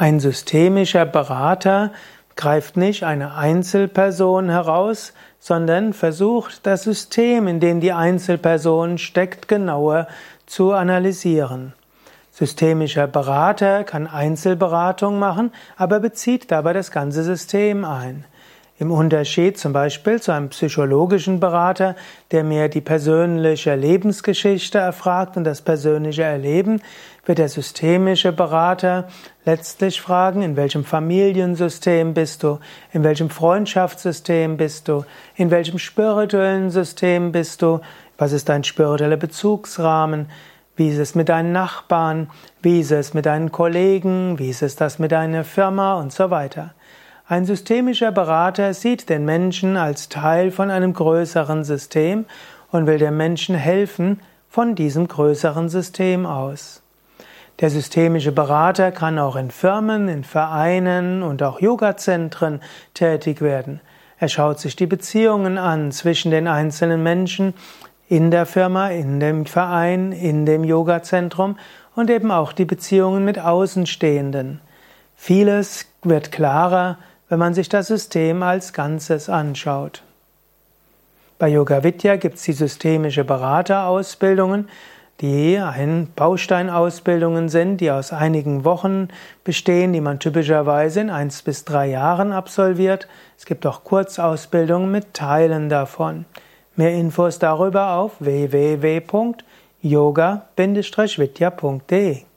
Ein systemischer Berater greift nicht eine Einzelperson heraus, sondern versucht, das System, in dem die Einzelperson steckt, genauer zu analysieren. Systemischer Berater kann Einzelberatung machen, aber bezieht dabei das ganze System ein. Im Unterschied zum Beispiel zu einem psychologischen Berater, der mehr die persönliche Lebensgeschichte erfragt und das persönliche Erleben, wird der systemische Berater letztlich fragen, in welchem Familiensystem bist du, in welchem Freundschaftssystem bist du, in welchem spirituellen System bist du, was ist dein spiritueller Bezugsrahmen, wie ist es mit deinen Nachbarn, wie ist es mit deinen Kollegen, wie ist es das mit deiner Firma und so weiter. Ein systemischer Berater sieht den Menschen als Teil von einem größeren System und will dem Menschen helfen von diesem größeren System aus. Der systemische Berater kann auch in Firmen, in Vereinen und auch Yogazentren tätig werden. Er schaut sich die Beziehungen an zwischen den einzelnen Menschen in der Firma, in dem Verein, in dem Yogazentrum und eben auch die Beziehungen mit Außenstehenden. Vieles wird klarer, wenn man sich das System als Ganzes anschaut. Bei Yoga Vidya gibt es die systemische Beraterausbildungen, die ein Bausteinausbildungen sind, die aus einigen Wochen bestehen, die man typischerweise in eins bis drei Jahren absolviert. Es gibt auch Kurzausbildungen mit Teilen davon. Mehr Infos darüber auf www.yoga-vidya.de